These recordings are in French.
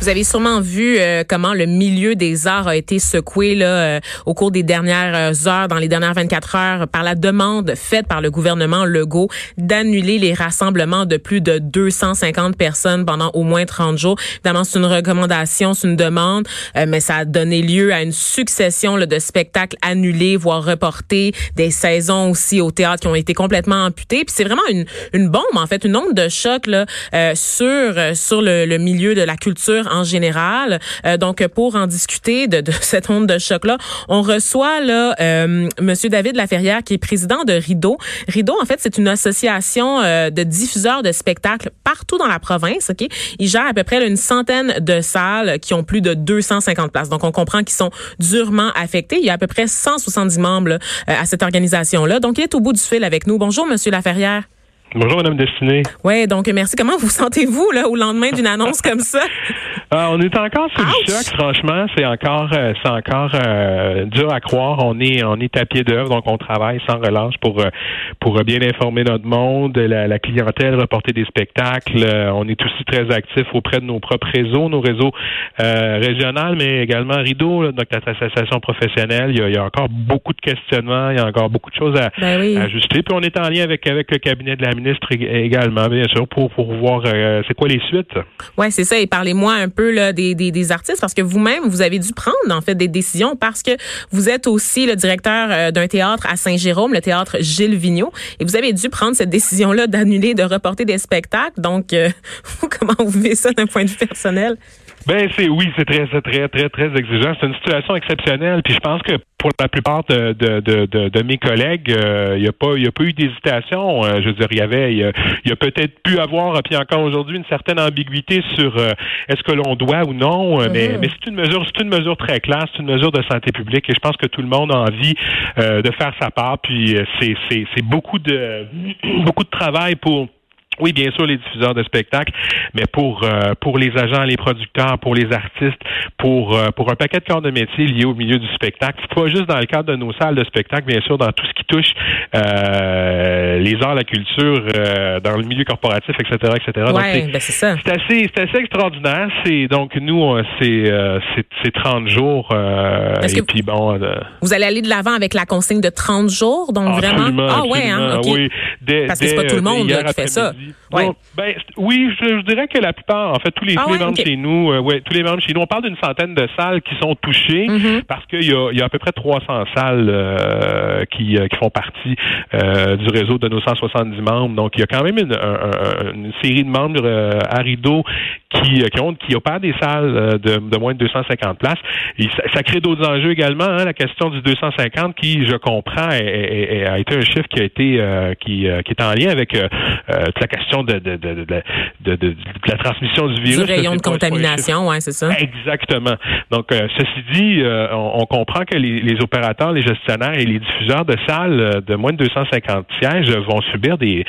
Vous avez sûrement vu euh, comment le milieu des arts a été secoué là, euh, au cours des dernières euh, heures, dans les dernières 24 heures, par la demande faite par le gouvernement Legault d'annuler les rassemblements de plus de 250 personnes pendant au moins 30 jours. Évidemment, c'est une recommandation, c'est une demande, mais ça a donné lieu à une succession là, de spectacles annulés, voire reportés, des saisons aussi au théâtre qui ont été complètement amputées. Puis c'est vraiment une, une bombe, en fait, une onde de choc là, sur, sur le, le milieu de la culture en général. Euh, donc, pour en discuter de, de cette onde de choc-là, on reçoit là euh, Monsieur David Laferrière, qui est président de Rideau. Rideau, en fait, c'est une association euh, de diffuseurs de spectacles partout dans la province. Ok, il gère à peu près une centaine de salles qui ont plus de 250 places. Donc, on comprend qu'ils sont durement affectés. Il y a à peu près 170 membres à cette organisation-là. Donc, il est au bout du fil avec nous. Bonjour, Monsieur Laferrière. Bonjour, Madame Destinée. Oui, donc merci. Comment vous sentez-vous là au lendemain d'une annonce comme ça? Ah, on est encore sur le choc, franchement. C'est encore euh, c'est encore euh, dur à croire. On est on est à pied d'œuvre, donc on travaille sans relâche pour euh, pour bien informer notre monde, la, clientèle, reporter des spectacles. on est aussi très actif auprès de nos propres réseaux, nos réseaux régionaux, mais également Rideau, notre association professionnelle. Il y, a, encore beaucoup de questionnements, il y a encore beaucoup de choses à, ben à ajuster. Puis on est en lien avec avec le cabinet de la ministre également, bien sûr, pour, voir euh, c'est quoi les suites? Oui, c'est ça. Et parlez-moi un peu là, des, artistes, parce que vous-même, vous avez dû prendre en fait des décisions parce que vous êtes aussi le directeur euh, d'un théâtre à Saint-Jérôme, le théâtre Gilles Vigneault, et vous avez dû prendre cette décision-là d'annuler, de reporter des spectacles. Donc, euh, comment vous vivez ça d'un point de vue personnel? Ben c'est oui, c'est très, très, très, très exigeant. C'est une situation exceptionnelle. Puis je pense que pour la plupart de, de, de, de mes collègues, il euh, n'y a pas il a pas eu d'hésitation. Euh, je veux dire, il y avait il y a, peut-être pu avoir, puis encore aujourd'hui, une certaine ambiguïté sur euh, est-ce que l'on doit ou non. Mais, mm-hmm. mais c'est une mesure, c'est une mesure très claire, c'est une mesure de santé publique et je pense que tout le monde a envie de faire sa part. Puis c'est, c'est, c'est beaucoup de beaucoup de travail pour oui, bien sûr, les diffuseurs de spectacles, mais pour euh, pour les agents, les producteurs, pour les artistes, pour euh, pour un paquet de corps de métier liés au milieu du spectacle, pas juste dans le cadre de nos salles de spectacle, bien sûr, dans tout ce qui touche euh, les arts, la culture, dans le milieu corporatif, etc., etc. Ouais, ben c'est ça. C'est assez, c'est assez extraordinaire. C'est donc nous, c'est c'est 30 jours. et puis bon. vous allez aller de l'avant avec la consigne de 30 jours, donc vraiment? Ah ouais, hein, oui. Parce que c'est pas tout le monde qui fait ça ben, oui, je, dirais que la plupart, en fait, tous les, ah membres chez nous, euh, ouais, tous les membres chez nous, on parle d'une centaine de salles qui sont touchées mm-hmm. parce qu'il y a, y a à peu près 300 salles euh, qui, euh, qui font partie du réseau de nos 170 membres. Donc, il y a quand même une, une série de membres à Rideau qui, qui, ont, qui opèrent des salles de, de moins de 250 places. Et ça, crée d'autres enjeux également. Hein, la question du 250 qui, je comprends, a été un chiffre qui a été qui, qui est en lien avec toute la question de, de, de, de, la transmission du virus. Du rayon de contamination, oui, c'est ça. Exactement. Donc, euh, ceci dit, euh, on, comprend que les, opérateurs, les gestionnaires et les diffuseurs de salles euh, de moins de 250 sièges vont subir des,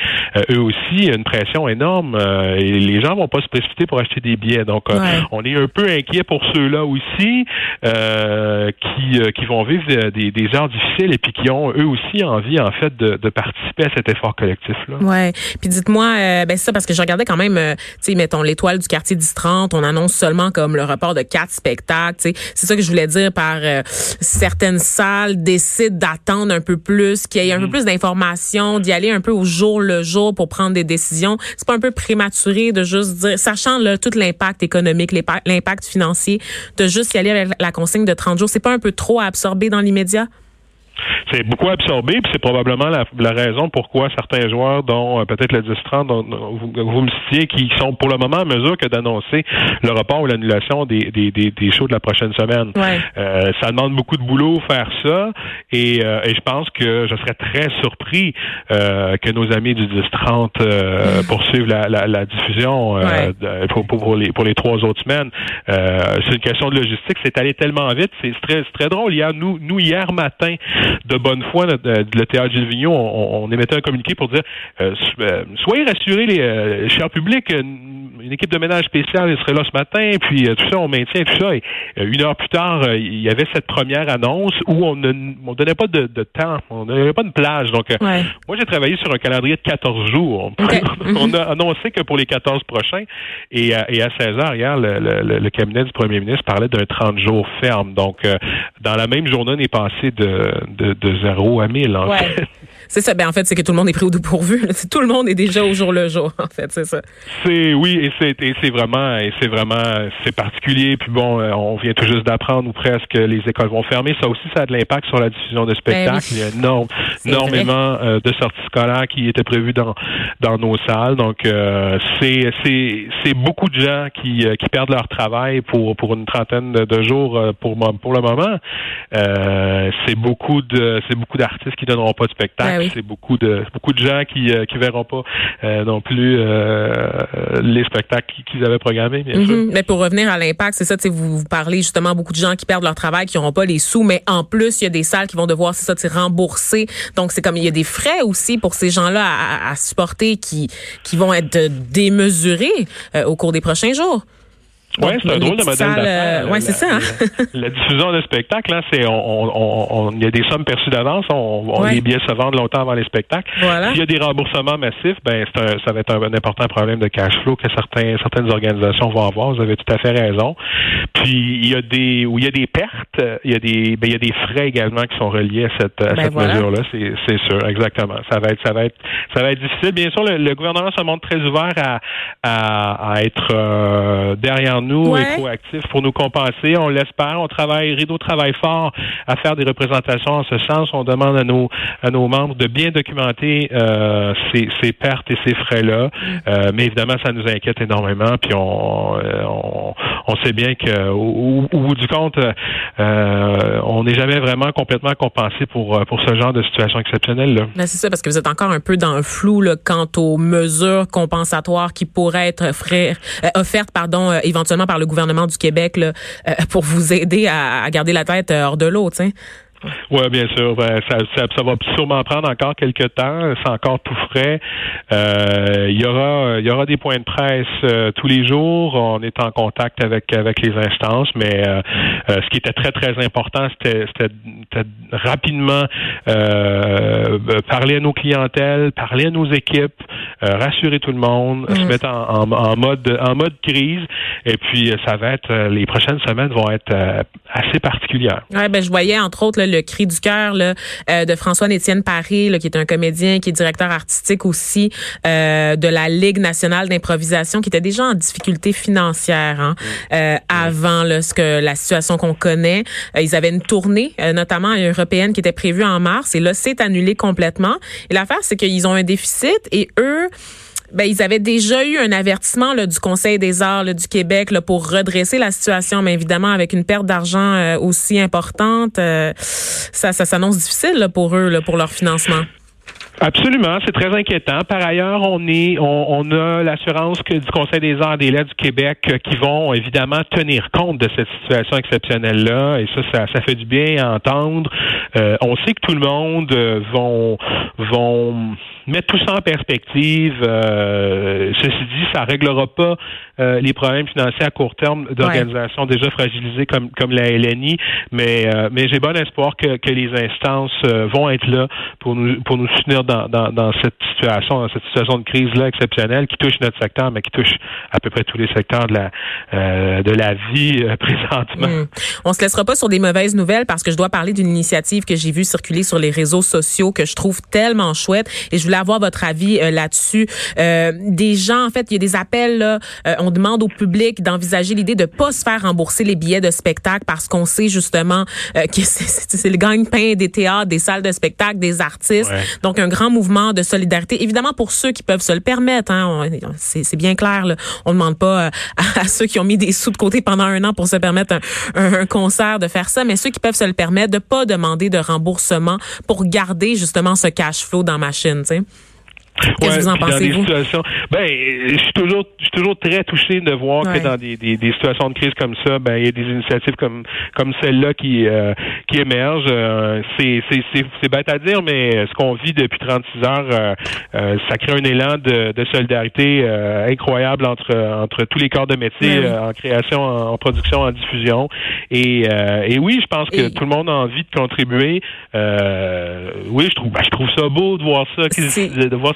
eux aussi une pression énorme et les gens vont pas se précipiter pour acheter des billets. Donc, on est un peu inquiet pour ceux-là aussi qui, qui vont vivre des, des, heures difficiles et puis qui ont eux aussi envie, en fait, de, de participer à cet effort collectif-là. Ouais. Puis dites-moi, euh, ben c'est ça parce que je regardais quand même, euh, tu sais, mettons l'étoile du quartier 10-30, on annonce seulement comme le report de quatre spectacles. Tu sais, c'est ça que je voulais dire par euh, certaines salles décident d'attendre un peu plus, qu'il y ait un peu mm. plus d'informations, d'y aller un peu au jour le jour pour prendre des décisions. C'est pas un peu prématuré de juste dire, sachant là, tout l'impact économique, l'impact financier, de juste y aller avec la consigne de 30 jours. C'est pas un peu trop à absorber dans l'immédiat? C'est beaucoup absorbé, puis c'est probablement la, raison pourquoi certains joueurs, dont euh, peut-être le 10-30, dont vous, me citiez, qui sont pour le moment en mesure que d'annoncer le report ou l'annulation des, des, des, shows de la prochaine semaine. Euh, ça demande beaucoup de boulot faire ça, et, euh, et je pense que je serais très surpris que nos amis du 10-30 poursuivent la, la, diffusion pour, pour, les, pour les trois autres semaines. c'est une question de logistique, c'est allé tellement vite, c'est très, très drôle. Hier, nous, nous hier matin, de bonne foi, le théâtre Gilles Vigneault, on, émettait un communiqué pour dire soyez rassurés, les chers publics, une équipe de ménage spéciale serait là ce matin, puis tout ça, on maintient tout ça. Et une heure plus tard, il y avait cette première annonce où on ne on donnait pas de, temps, on n'avait pas de plage. Donc, moi, j'ai travaillé sur un calendrier de 14 jours. on a annoncé que pour les 14 prochains, et, à 16 heures, hier, le, cabinet du premier ministre parlait d'un 30 jours ferme. Donc, dans la même journée, on est passé de, de, de 0 à 1000, en fait. C'est ça. Ben, en fait, c'est que tout le monde est pris au pourvu. Tout le monde est déjà au jour le jour, en fait, c'est ça. C'est, oui, et c'est, c'est vraiment, et c'est vraiment, c'est particulier. Puis bon, euh, on vient tout juste d'apprendre ou presque que les écoles vont fermer. Ça aussi, ça a de l'impact sur la diffusion de spectacles. Ben Il y a énorme, énormément euh, de sorties scolaires qui étaient prévues dans, dans nos salles. Donc, euh, c'est, c'est, c'est beaucoup de gens qui, qui perdent leur travail pour, pour une trentaine de, jours pour, pour le moment. c'est beaucoup de, c'est beaucoup d'artistes qui donneront pas de spectacle. Ben c'est beaucoup de beaucoup de gens qui ne euh, verront pas euh, non plus euh, les spectacles qu'ils avaient programmés. Bien sûr. Mm-hmm. Mais pour revenir à l'impact, c'est ça. Vous, vous parlez justement beaucoup de gens qui perdent leur travail, qui n'auront pas les sous, mais en plus il y a des salles qui vont devoir c'est ça, rembourser. Donc c'est comme il y a des frais aussi pour ces gens-là à, supporter qui qui vont être démesurés au cours des prochains jours. Oui, c'est un drôle de modèle d'affaires. Oui, c'est ça. Hein? La, diffusion de spectacles, hein, c'est on, il y a des sommes perçues d'avance. On, Les billets se vendent longtemps avant les spectacles. S'il y a des remboursements massifs, ben ça va être un, important problème de cash flow que certains, certaines organisations vont avoir. Vous avez tout à fait raison. Puis il y a des où il y a des pertes, il y a des ben, il y a des frais également qui sont reliés à cette, à ben cette mesure-là. C'est sûr, exactement. Ça va être ça va être ça va être difficile. Bien sûr, le, gouvernement se montre très ouvert à, à, à être euh, derrière nous et proactif pour nous compenser. On l'espère. On travaille, Rideau travaille fort à faire des représentations en ce sens. On demande à nos, à nos membres de bien documenter euh, ces, ces, pertes et ces frais-là. Euh, mais évidemment, ça nous inquiète énormément. Puis on, euh, on, on sait bien que au, bout du compte, euh, on n'est jamais vraiment complètement compensé pour, pour ce genre de situation exceptionnelle. Là. Ben, c'est ça, parce que vous êtes encore un peu dans le flou là, quant aux mesures compensatoires qui pourraient être offertes pardon, éventuellement par le gouvernement du Québec là, euh, pour vous aider à, garder la tête euh, hors de l'eau, oui, bien sûr. Ben, ça, va sûrement prendre encore quelques temps. C'est encore tout frais. Euh, il y aura, il y aura des points de presse euh, tous les jours. On est en contact avec avec les instances, mais euh, ce qui était très très important, c'était rapidement parler à nos clientèles, parler à nos équipes, rassurer tout le monde, se mm. mettre en, en, mode en mode crise. Et puis ça va être les prochaines semaines vont être assez particulières. Ouais, ben je voyais entre autres le cri du cœur euh, de François Étienne Paré, là, qui est un comédien, qui est directeur artistique aussi euh, de la Ligue nationale d'improvisation, qui était déjà en difficulté financière hein, mm. euh, avant là, ce que la situation qu'on connaît. ils avaient une tournée, notamment européenne, qui était prévue en mars, et là, c'est annulé complètement. Et l'affaire, c'est qu'ils ont un déficit, et eux ben, ils avaient déjà eu un avertissement là, du Conseil des arts du Québec là, pour redresser la situation, mais évidemment avec une perte d'argent euh, aussi importante, euh, ça, ça s'annonce difficile là, pour eux, là, pour leur financement. Absolument, c'est très inquiétant. Par ailleurs, on est, on, a l'assurance que du Conseil des arts et des lettres du Québec euh, qui vont évidemment tenir compte de cette situation exceptionnelle-là, et ça, ça, fait du bien à entendre. on sait que tout le monde vont, vont mettre tout ça en perspective. Euh, ceci dit, ça réglera pas euh, les problèmes financiers à court terme d'organisations déjà fragilisées comme comme la LNI, mais euh, mais j'ai bon espoir que, que les instances vont être là pour nous pour nous soutenir dans, dans, dans cette situation, dans cette situation de crise là exceptionnelle qui touche notre secteur, mais qui touche à peu près tous les secteurs de la de la vie présentement. Hmm. On se laissera pas sur des mauvaises nouvelles parce que je dois parler d'une initiative que j'ai vue circuler sur les réseaux sociaux que je trouve tellement chouette et je avoir votre avis euh, là-dessus. Euh, des gens, en fait, il y a des appels, là, euh, on demande au public d'envisager l'idée de pas se faire rembourser les billets de spectacle parce qu'on sait justement que c'est le gagne-pain des théâtres, des salles de spectacle, des artistes. Donc, un grand mouvement de solidarité. Évidemment, pour ceux qui peuvent se le permettre, hein, c'est bien clair. Là, on demande pas à, ceux qui ont mis des sous de côté pendant un an pour se permettre un, un, concert de faire ça, mais ceux qui peuvent se le permettre, de pas demander de remboursement pour garder justement ce cash flow dans ma chaîne. Qu'est-ce que vous en pensez, vous? Ben, je suis toujours, je suis toujours très touché de voir que dans des, des, des, situations de crise comme ça, ben, il y a des initiatives comme, comme celle-là qui, euh, qui émergent. Euh, c'est, c'est, c'est, bête à dire, mais ce qu'on vit depuis 36 heures, euh, euh, ça crée un élan de, de solidarité incroyable entre, entre tous les corps de métier, ben en création, en, production, en diffusion. Et, et oui, je pense que tout le monde a envie de contribuer. oui, je trouve, ben, je trouve ça beau de voir ça, de voir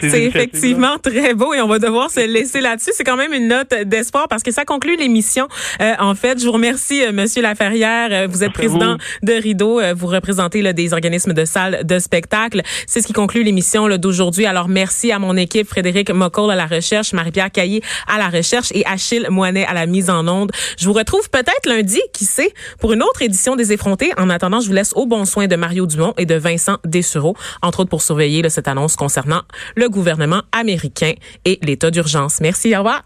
ces c'est effectivement très beau et on va devoir se laisser là-dessus. C'est quand même une note d'espoir parce que ça conclut l'émission. Euh, en fait, je vous remercie, euh, Monsieur Laferrière. Euh, vous êtes président de Rideau. Vous représentez là, des organismes de salles de spectacle. C'est ce qui conclut l'émission d'aujourd'hui. Alors, merci à mon équipe, Frédéric Moccol à la recherche, Marie-Pierre Caillé à la recherche et Achille Moinet à la mise en onde. Je vous retrouve peut-être lundi, qui sait, pour une autre édition des effrontés. En attendant, je vous laisse au bon soin de Mario Dumont et de Vincent Dessureau, entre autres pour surveiller là, cette annonce concernant le gouvernement américain et l'état d'urgence. Merci, au revoir.